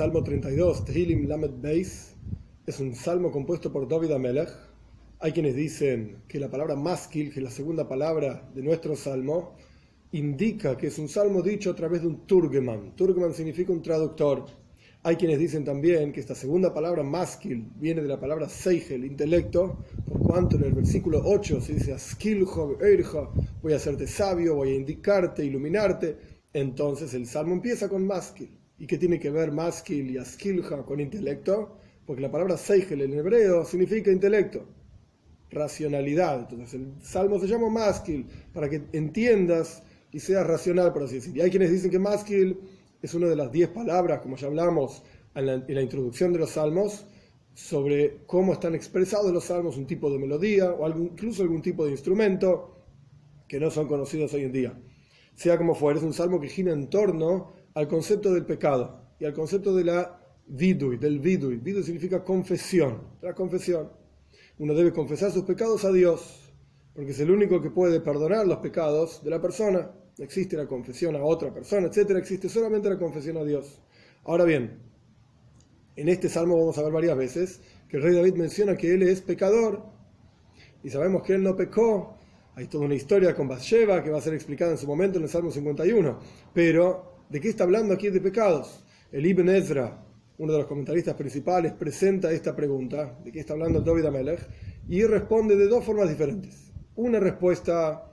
Salmo 32, Tehilim Lamed Beis, es un salmo compuesto por David Amelech. Hay quienes dicen que la palabra maskil, que es la segunda palabra de nuestro salmo, indica que es un salmo dicho a través de un turgeman. Turgeman significa un traductor. Hay quienes dicen también que esta segunda palabra maskil viene de la palabra seigel, intelecto, por cuanto en el versículo 8 se dice askiljo, voy a hacerte sabio, voy a indicarte, iluminarte. Entonces el salmo empieza con maskil. ¿Y qué tiene que ver maskil y askilja con intelecto? Porque la palabra seigel en hebreo significa intelecto, racionalidad. Entonces el salmo se llama maskil para que entiendas y seas racional, por así decir. Y hay quienes dicen que maskil es una de las diez palabras, como ya hablamos en la, introducción de los salmos, sobre cómo están expresados los salmos, un tipo de melodía o incluso algún tipo de instrumento que no son conocidos hoy en día. Sea como fuere, es un salmo que gira en torno al concepto del pecado y al concepto de la vidui, del vidui. Vidui significa confesión, la confesión. Uno debe confesar sus pecados a Dios, porque es el único que puede perdonar los pecados de la persona. No existe la confesión a otra persona, etcétera, existe solamente la confesión a Dios. Ahora bien, en este salmo vamos a ver varias veces que el rey David menciona que él es pecador y sabemos que él no pecó. Hay toda una historia con Bathsheba que va a ser explicada en su momento en el Salmo 51. Pero ¿De qué está hablando aquí de pecados? El Ibn Ezra, uno de los comentaristas principales, presenta esta pregunta, ¿de qué está hablando David Amelech? Y responde de dos formas diferentes. Una respuesta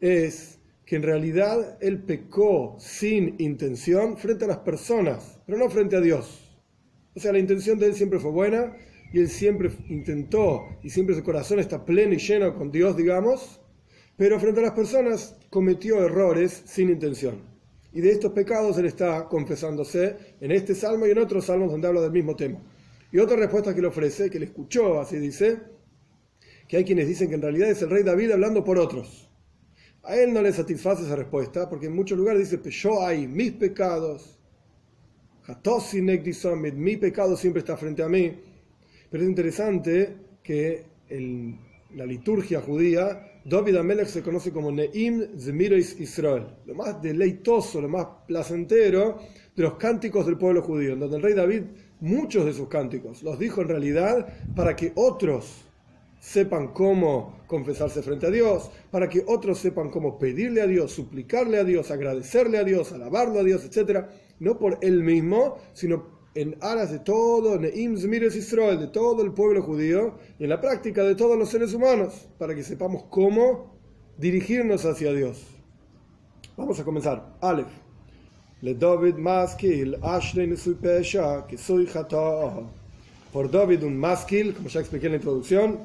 es que en realidad él pecó sin intención frente a las personas, pero no frente a Dios. O sea, la intención de él siempre fue buena y él siempre intentó y siempre su corazón está pleno y lleno con Dios, digamos, pero frente a las personas cometió errores sin intención. Y de estos pecados él está confesándose en este salmo y en otros salmos donde habla del mismo tema. Y otra respuesta que le ofrece, que le escuchó, así dice, que hay quienes dicen que en realidad es el rey David hablando por otros. A él no le satisface esa respuesta, porque en muchos lugares dice, pues yo hay mis pecados, mi pecado siempre está frente a mí. Pero es interesante que en la liturgia judía David Amelech se conoce como Neim Zmiris Israel, lo más deleitoso, lo más placentero de los cánticos del pueblo judío, en donde el rey David, muchos de sus cánticos, los dijo en realidad para que otros sepan cómo confesarse frente a Dios, para que otros sepan cómo pedirle a Dios, suplicarle a Dios, agradecerle a Dios, alabarlo a Dios, etc. No por él mismo, sino en aras de todo, Neim Zmires Israel, de todo el pueblo judío, y en la práctica de todos los seres humanos, para que sepamos cómo dirigirnos hacia Dios. Vamos a comenzar. Aleph. Le David maskil, Ashley pesha, que soy Por David un maskil, como ya expliqué en la introducción,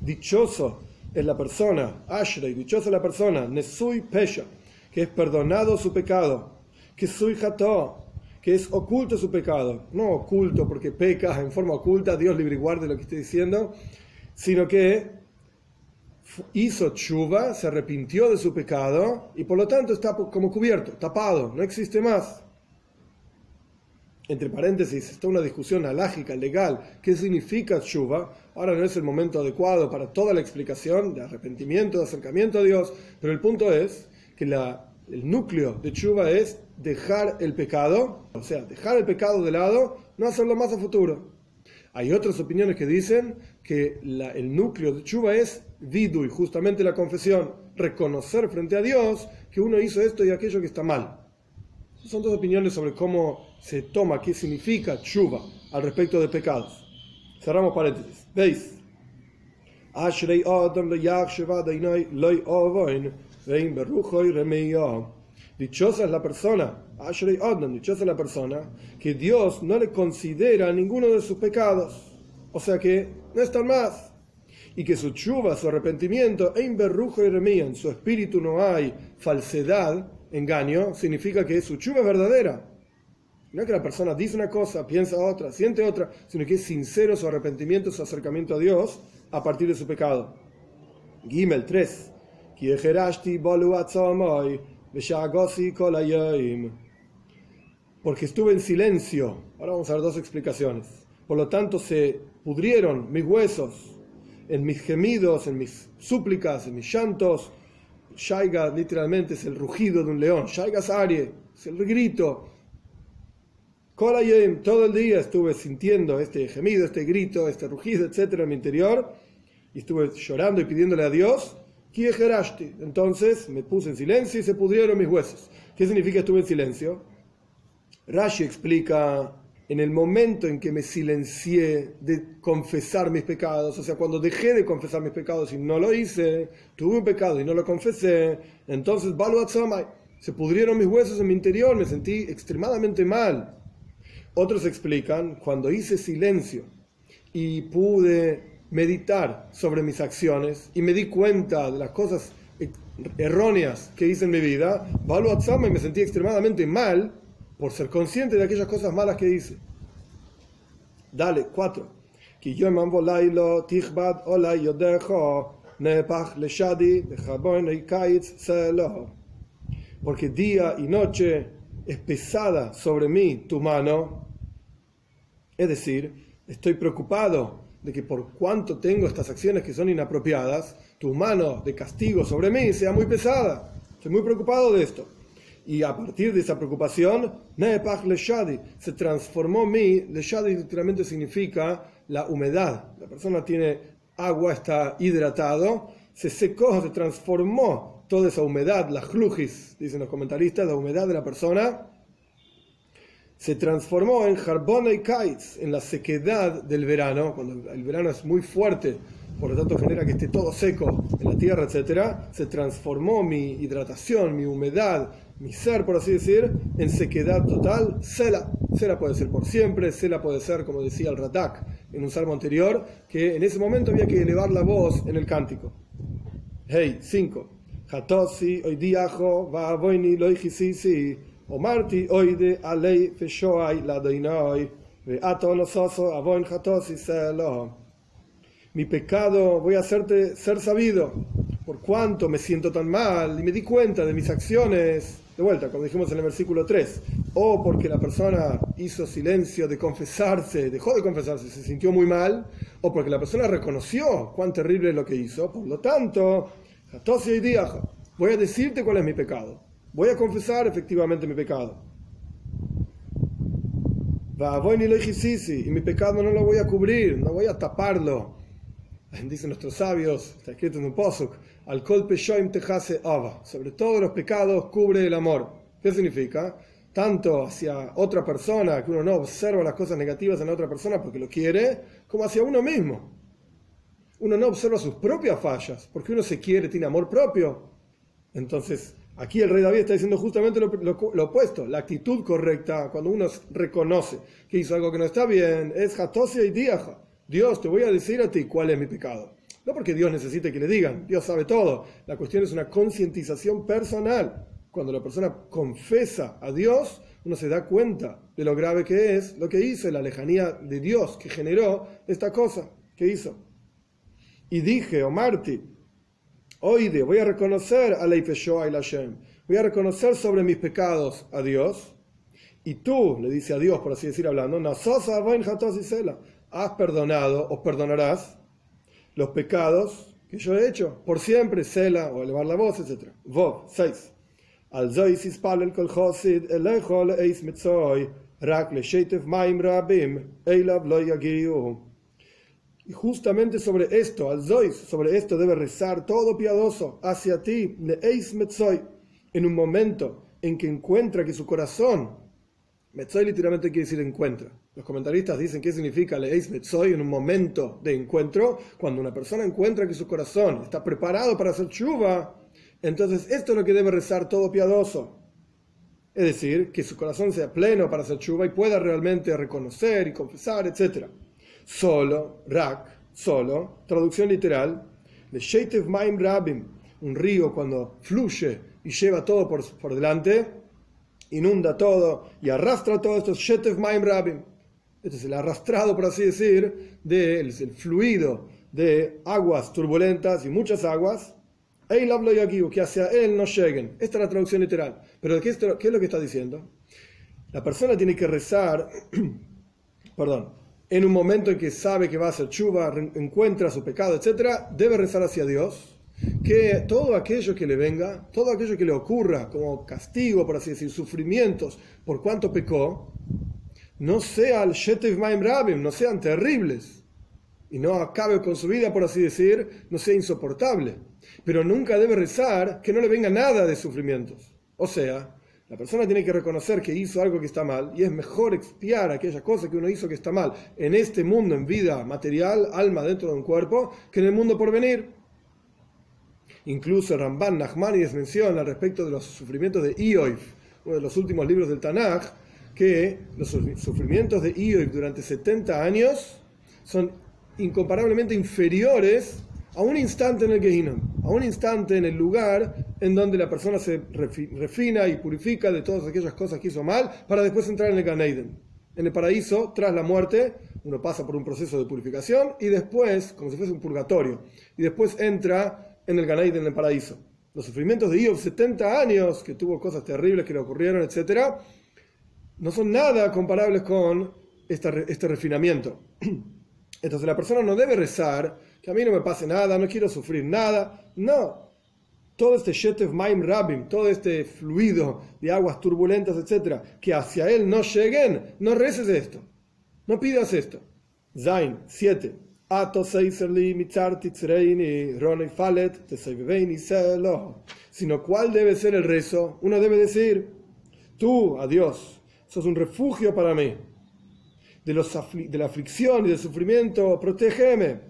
dichoso es la persona, Ashley, dichosa la persona, Nesui pesha, que es perdonado su pecado, que soy que es oculto su pecado, no oculto porque peca en forma oculta, Dios libre y guarde lo que estoy diciendo, sino que hizo chuva, se arrepintió de su pecado y por lo tanto está como cubierto, tapado, no existe más. Entre paréntesis, está una discusión alágica, legal, ¿qué significa chuva? Ahora no es el momento adecuado para toda la explicación de arrepentimiento, de acercamiento a Dios, pero el punto es que la el núcleo de chuva es dejar el pecado, o sea, dejar el pecado de lado, no hacerlo más a futuro. Hay otras opiniones que dicen que el núcleo de chuva es vidu y justamente la confesión, reconocer frente a Dios que uno hizo esto y aquello que está mal. Son dos opiniones sobre cómo se toma, qué significa chuva al respecto de pecados. Cerramos paréntesis. ¿Veis? Dichosa es la persona, dichosa es la persona, que Dios no le considera ninguno de sus pecados. O sea que no están más. Y que su chuva, su arrepentimiento, en su espíritu no hay falsedad, engaño, significa que su chuva es verdadera. No es que la persona dice una cosa, piensa otra, siente otra, sino que es sincero su arrepentimiento, su acercamiento a Dios a partir de su pecado. Gimel 3. Porque estuve en silencio. Ahora vamos a ver dos explicaciones. Por lo tanto, se pudrieron mis huesos en mis gemidos, en mis súplicas, en mis llantos. Shaiga literalmente es el rugido de un león. Shaiga Sarie es el grito. todo el día estuve sintiendo este gemido, este grito, este rugido, etcétera, en mi interior, y estuve llorando y pidiéndole a Dios. Entonces me puse en silencio y se pudrieron mis huesos. ¿Qué significa estuve en silencio? Rashi explica en el momento en que me silencié de confesar mis pecados, o sea, cuando dejé de confesar mis pecados y no lo hice, tuve un pecado y no lo confesé, entonces se pudrieron mis huesos en mi interior, me sentí extremadamente mal. Otros explican, cuando hice silencio y pude meditar sobre mis acciones y me di cuenta de las cosas erróneas que hice en mi vida, y me sentí extremadamente mal por ser consciente de aquellas cosas malas que hice. Dale, cuatro. Porque día y noche es pesada sobre mí tu mano. Es decir, estoy preocupado de que por cuanto tengo estas acciones que son inapropiadas, tu mano de castigo sobre mí sea muy pesada. Estoy muy preocupado de esto. Y a partir de esa preocupación, se transformó mi, Leshadi literalmente significa la humedad. La persona tiene agua, está hidratado, se secó, se transformó toda esa humedad, la jlujis, dicen los comentaristas, la humedad de la persona, se transformó en jarbona y kites, en la sequedad del verano, cuando el verano es muy fuerte, por lo tanto genera que esté todo seco en la tierra, etc., se transformó mi hidratación, mi humedad, mi ser, por así decir, en sequedad total, Sela. Sela puede ser por siempre, Sela puede ser, como decía el Ratak en un salmo anterior, que en ese momento había que elevar la voz en el cántico. Hey, 5. Hatosi, oidiajo, va voini loijisisi, alei feshoai la doinoi, ve ato nososo avoin hatosi selo. Mi pecado voy a hacerte ser sabido, por cuánto me siento tan mal y me di cuenta de mis acciones. De vuelta, como dijimos en el versículo 3, o porque la persona hizo silencio de confesarse, dejó de confesarse, se sintió muy mal, o porque la persona reconoció cuán terrible es lo que hizo, por lo tanto, voy a decirte cuál es mi pecado, voy a confesar efectivamente mi pecado. Y mi pecado no lo voy a cubrir, no voy a taparlo. Dicen nuestros sabios, está escrito en un posuk, al shoim tejase ava. Sobre todos los pecados cubre el amor. ¿Qué significa? Tanto hacia otra persona, que uno no observa las cosas negativas en la otra persona porque lo quiere, como hacia uno mismo. Uno no observa sus propias fallas, porque uno se quiere, tiene amor propio. Entonces, aquí el rey David está diciendo justamente lo, opuesto. La actitud correcta, cuando uno reconoce que hizo algo que no está bien, es jatosia y diaja. Dios, te voy a decir a ti cuál es mi pecado. No porque Dios necesite que le digan, Dios sabe todo. La cuestión es una concientización personal. Cuando la persona confesa a Dios, uno se da cuenta de lo grave que es lo que hizo, la lejanía de Dios que generó esta cosa que hizo. Y dije, o Marti, oide, voy a reconocer a la Hashem, voy a reconocer sobre mis pecados a Dios. Y tú, le dice a Dios, por así decir, hablando, has perdonado, os perdonarás los pecados que yo he hecho por siempre, cela o elevar la voz, etc. Vov, 6. Al zois ispalel kol chosid elecho leis metzoy rak le sheitev maim rabim eilav lo. Y justamente sobre esto, al zois, sobre esto debe rezar todo piadoso hacia ti, le eis metzoy, en un momento en que encuentra que su corazón, metzoy literalmente quiere decir encuentra, los comentaristas dicen qué significa leéis metzoy en un momento de encuentro, cuando una persona encuentra que su corazón está preparado para hacer chuva, entonces esto es lo que debe rezar todo piadoso. Es decir, que su corazón sea pleno para hacer chuva y pueda realmente reconocer y confesar, etc. Solo, rak, solo, traducción literal, de Sheitev Maim Rabim, un río cuando fluye y lleva todo por, por delante, inunda todo y arrastra todo esto, Sheitev Maim Rabim este es el arrastrado, por así decir, del el fluido de aguas turbulentas y muchas aguas, que hacia él no lleguen. Esta es la traducción literal. Pero ¿qué es, qué es lo que está diciendo? La persona tiene que rezar, perdón, en un momento en que sabe que va a hacer chuva, encuentra su pecado, etc., debe rezar hacia Dios, que todo aquello que le venga, todo aquello que le ocurra como castigo, por así decir, sufrimientos por cuanto pecó, no sean no sean terribles, y no acabe con su vida, por así decir, no sea insoportable. Pero nunca debe rezar que no le venga nada de sufrimientos. O sea, la persona tiene que reconocer que hizo algo que está mal y es mejor expiar aquella cosa que uno hizo que está mal en este mundo, en vida material, alma dentro de un cuerpo, que en el mundo por venir. Incluso Ramban Nachmanides menciona al respecto de los sufrimientos de Ioif, uno de los últimos libros del Tanaj, que los sufrimientos de Ioif durante 70 años son incomparablemente inferiores a un instante en el Gehinnom, a un instante en el lugar en donde la persona se refina y purifica de todas aquellas cosas que hizo mal para después entrar en el Ganeiden. En el paraíso, tras la muerte, uno pasa por un proceso de purificación y después, como si fuese un purgatorio, y después entra en el Ganeiden, en el paraíso. Los sufrimientos de Iob, 70 años, que tuvo cosas terribles que le ocurrieron, etc., no son nada comparables con este refinamiento. Entonces la persona no debe rezar a mí no me pase nada, no quiero sufrir nada. No. Todo este Shetev Maim Rabim, todo este fluido de aguas turbulentas, etc., que hacia él no lleguen, no reces esto. No pidas esto. Zain 7. Sino cuál debe ser el rezo. Uno debe decir, tú, a Dios, sos un refugio para mí de, los de la aflicción y del sufrimiento, protégeme.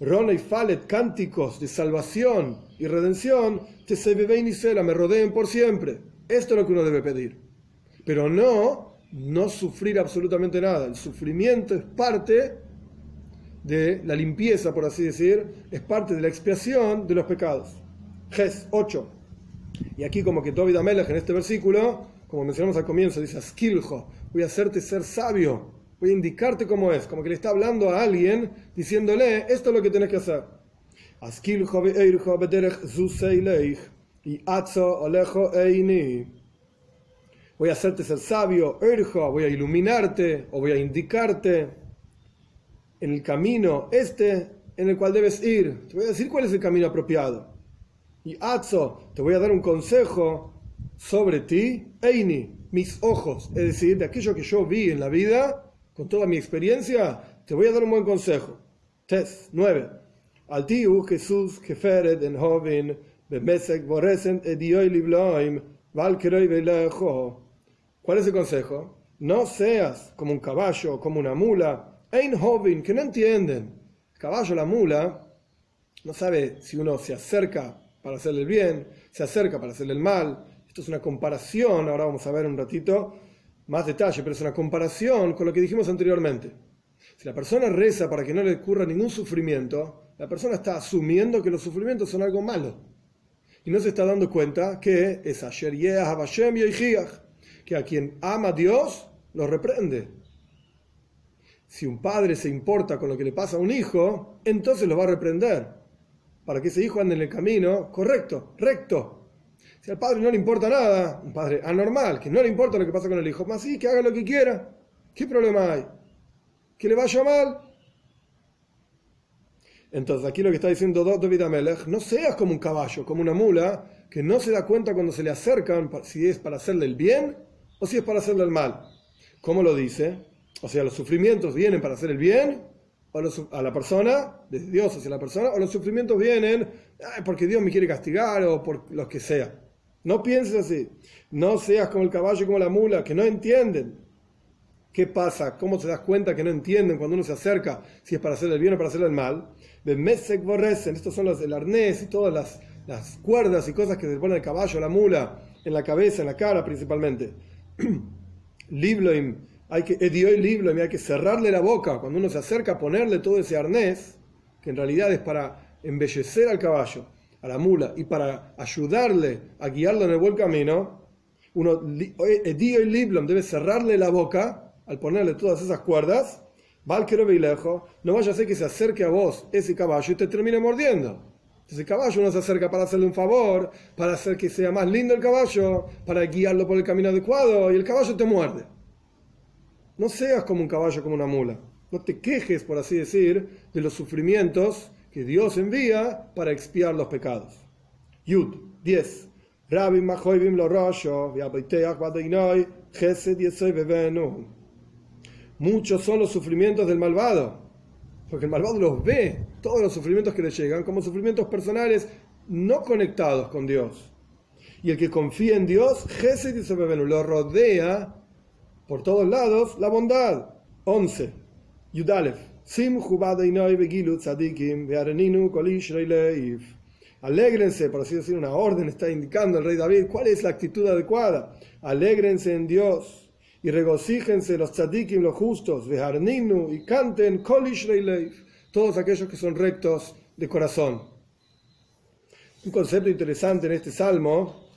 Rona y Falet, cánticos de salvación y redención, te se y cela, me rodeen por siempre. Esto es lo que uno debe pedir. Pero no, no sufrir absolutamente nada. El sufrimiento es parte de la limpieza, por así decir, es parte de la expiación de los pecados. Ges 8. Y aquí como que David Amelech en este versículo, como mencionamos al comienzo, dice, Skiljo, voy a hacerte ser sabio voy a indicarte cómo es, como que le está hablando a alguien diciéndole, esto es lo que tienes que hacer. Voy a hacerte ser sabio, voy a iluminarte o voy a indicarte en el camino este en el cual debes ir. Te voy a decir cuál es el camino apropiado. Y Atzo, te voy a dar un consejo sobre ti, Eini, mis ojos, es decir, de aquello que yo vi en la vida con toda mi experiencia, te voy a dar un buen consejo. Test 9. Al tío Jesús Keferet en joven, bemesek boresen edioy libloim, valkeroi velejo. ¿Cuál es el consejo? No seas como un caballo, como una mula, ein joven, que no entienden. El caballo, la mula, no sabe si uno se acerca para hacerle el bien, se acerca para hacerle el mal. Esto es una comparación, ahora vamos a ver un ratito, más detalle, pero es una comparación con lo que dijimos anteriormente. Si la persona reza para que no le ocurra ningún sufrimiento, la persona está asumiendo que los sufrimientos son algo malo. Y no se está dando cuenta que es Asher que a quien ama a Dios lo reprende. Si un padre se importa con lo que le pasa a un hijo, entonces lo va a reprender. Para que ese hijo ande en el camino correcto, recto, si al padre no le importa nada, un padre anormal, que no le importa lo que pasa con el hijo, más sí, que haga lo que quiera. ¿Qué problema hay? ¿Que le vaya mal? Entonces, aquí lo que está diciendo David Amelech, no seas como un caballo, como una mula, que no se da cuenta cuando se le acercan si es para hacerle el bien o si es para hacerle el mal. ¿Cómo lo dice? O sea, los sufrimientos vienen para hacer el bien a la persona, desde Dios hacia la persona, o los sufrimientos vienen porque Dios me quiere castigar o por lo que sea. No pienses así. No seas como el caballo y como la mula, que no entienden. ¿Qué pasa? ¿Cómo te das cuenta que no entienden cuando uno se acerca si es para hacer el bien o para hacer el mal? Borresen, estos son los del arnés y todas las, las cuerdas y cosas que se ponen el caballo, la mula, en la cabeza, en la cara principalmente. Libloim, hay que, Libloim, hay que cerrarle la boca cuando uno se acerca a ponerle todo ese arnés, que en realidad es para embellecer al caballo a la mula y para ayudarle a guiarlo en el buen camino, uno, Edio y Liblom debe cerrarle la boca al ponerle todas esas cuerdas, y lejos, no vaya a ser que se acerque a vos ese caballo y te termine mordiendo. Ese caballo uno se acerca para hacerle un favor, para hacer que sea más lindo el caballo, para guiarlo por el camino adecuado y el caballo te muerde. No seas como un caballo, como una mula. No te quejes, por así decir, de los sufrimientos que Dios envía para expiar los pecados. Yud 10. muchos son los sufrimientos del malvado, porque el malvado los ve, todos los sufrimientos que le llegan, como sufrimientos personales no conectados con Dios. Y el que confía en Dios, Gesed y lo rodea por todos lados la bondad. 11. Yudalef. Alégrense, por así decir, una orden está indicando el rey David cuál es la actitud adecuada. Alégrense en Dios y regocíjense los tzadikim, los justos, veharninu y canten todos aquellos que son rectos de corazón. Un concepto interesante en este salmo,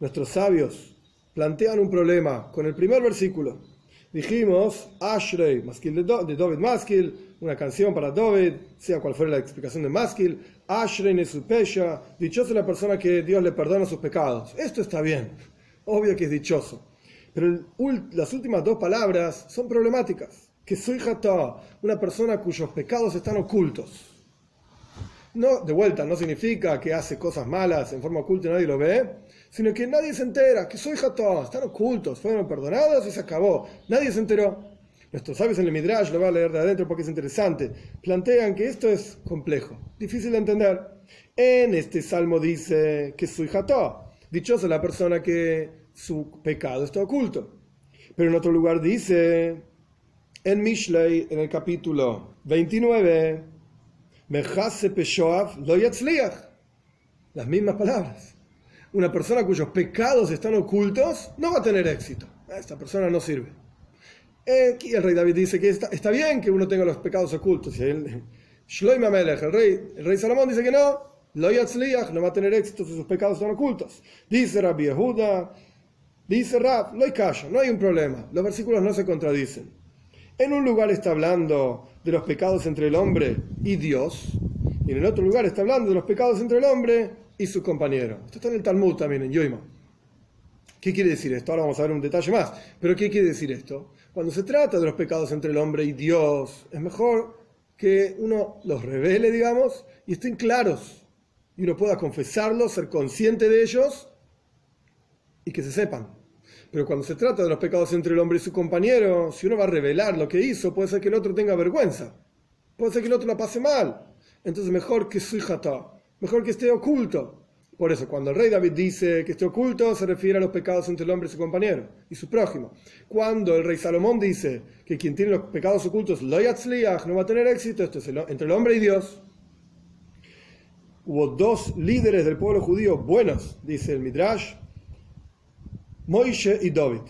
nuestros sabios plantean un problema con el primer versículo. Dijimos, Ashrei, Maskil de, David Maskil, una canción para David, sea cual fuera la explicación de Maskil, Ashrei Nesupesha, dichosa la persona que Dios le perdona sus pecados. Esto está bien, obvio que es dichoso. Pero las últimas dos palabras son problemáticas. Que soy jata, una persona cuyos pecados están ocultos. No, de vuelta, no significa que hace cosas malas en forma oculta y nadie lo ve, sino que nadie se entera, que soy jata, están ocultos, fueron perdonados y se acabó. Nadie se enteró. Nuestros sabios en el Midrash, lo voy a leer de adentro porque es interesante, plantean que esto es complejo, difícil de entender. En este salmo dice que soy jata, dichosa la persona que su pecado está oculto. Pero en otro lugar dice, en Mishlei, en el capítulo 29, lo Las mismas palabras. Una persona cuyos pecados están ocultos no va a tener éxito. Esta persona no sirve. Aquí el rey David dice que está, está bien que uno tenga los pecados ocultos. Y el, el rey, el rey Salomón dice que no, lo no va a tener éxito si sus pecados están ocultos. Dice Rabbi Yehuda, Dice Rab, no hay no hay un problema. Los versículos no se contradicen. En un lugar está hablando de los pecados entre el hombre y Dios, y en el otro lugar está hablando de los pecados entre el hombre y su compañero. Esto está en el Talmud también, en Yoima. ¿Qué quiere decir esto? Ahora vamos a ver un detalle más. Pero ¿qué quiere decir esto? Cuando se trata de los pecados entre el hombre y Dios, es mejor que uno los revele, digamos, y estén claros. Y uno pueda confesarlos, ser consciente de ellos y que se sepan. Pero cuando se trata de los pecados entre el hombre y su compañero, si uno va a revelar lo que hizo, puede ser que el otro tenga vergüenza. Puede ser que el otro la pase mal. Entonces mejor que su jata, mejor que esté oculto. Por eso, cuando el rey David dice que esté oculto, se refiere a los pecados entre el hombre y su compañero y su prójimo. Cuando el rey Salomón dice que quien tiene los pecados ocultos, lo no va a tener éxito, esto es entre el hombre y Dios. Hubo dos líderes del pueblo judío buenos, dice el Midrash, Moishe y David.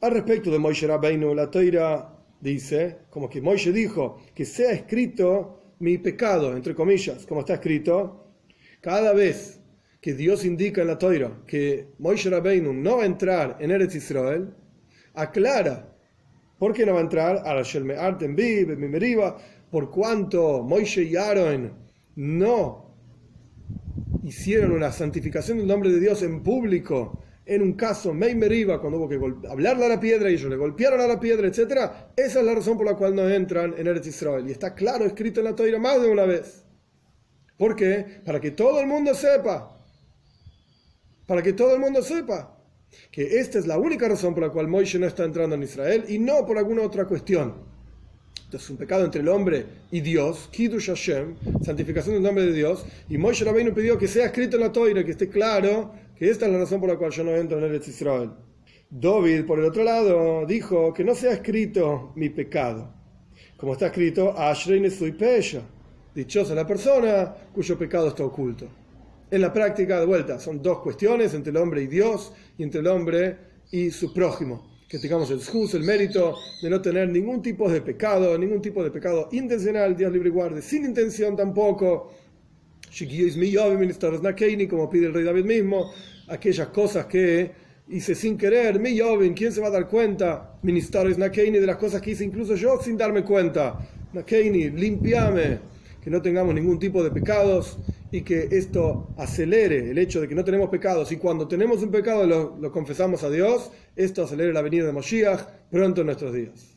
Al respecto de Moishe Rabbeinu, la Toira dice, como que Moishe dijo, que sea escrito mi pecado, entre comillas, como está escrito, cada vez que Dios indica en la Toira que Moishe Rabbeinu no va a entrar en Eretz Israel, aclara por qué no va a entrar por cuanto Moishe y Aaron no hicieron una santificación del nombre de Dios en público en un caso Meimeriba, cuando hubo que hablarle a la piedra y ellos le golpearon a la piedra, etc., esa es la razón por la cual no entran en Eretz Israel. Y está claro escrito en la Torah más de una vez. ¿Por qué? Para que todo el mundo sepa. Para que todo el mundo sepa que esta es la única razón por la cual Moishe no está entrando en Israel y no por alguna otra cuestión. Entonces, es un pecado entre el hombre y Dios, Kiddush Hashem, santificación del nombre de Dios, y Moishe Rabbeinu pidió que sea escrito en la Torah, que esté claro que esta es la razón por la cual yo no entro en Eretz Israel. David, por el otro lado, dijo que no sea escrito mi pecado. Como está escrito, Ashrei soy Pesha. Dichosa la persona cuyo pecado está oculto. En la práctica, de vuelta, son dos cuestiones entre el hombre y Dios y entre el hombre y su prójimo. Que tengamos el el mérito de no tener ningún tipo de pecado, ningún tipo de pecado intencional, Dios libre y guarde, sin intención tampoco como pide el rey David mismo, aquellas cosas que hice sin querer, mi ¿quién se va a dar cuenta? Ministerios Nakeini de las cosas que hice incluso yo sin darme cuenta. Nakeini, limpiame, que no tengamos ningún tipo de pecados y que esto acelere el hecho de que no tenemos pecados y cuando tenemos un pecado lo, lo confesamos a Dios, esto acelere la venida de Moshiach pronto en nuestros días.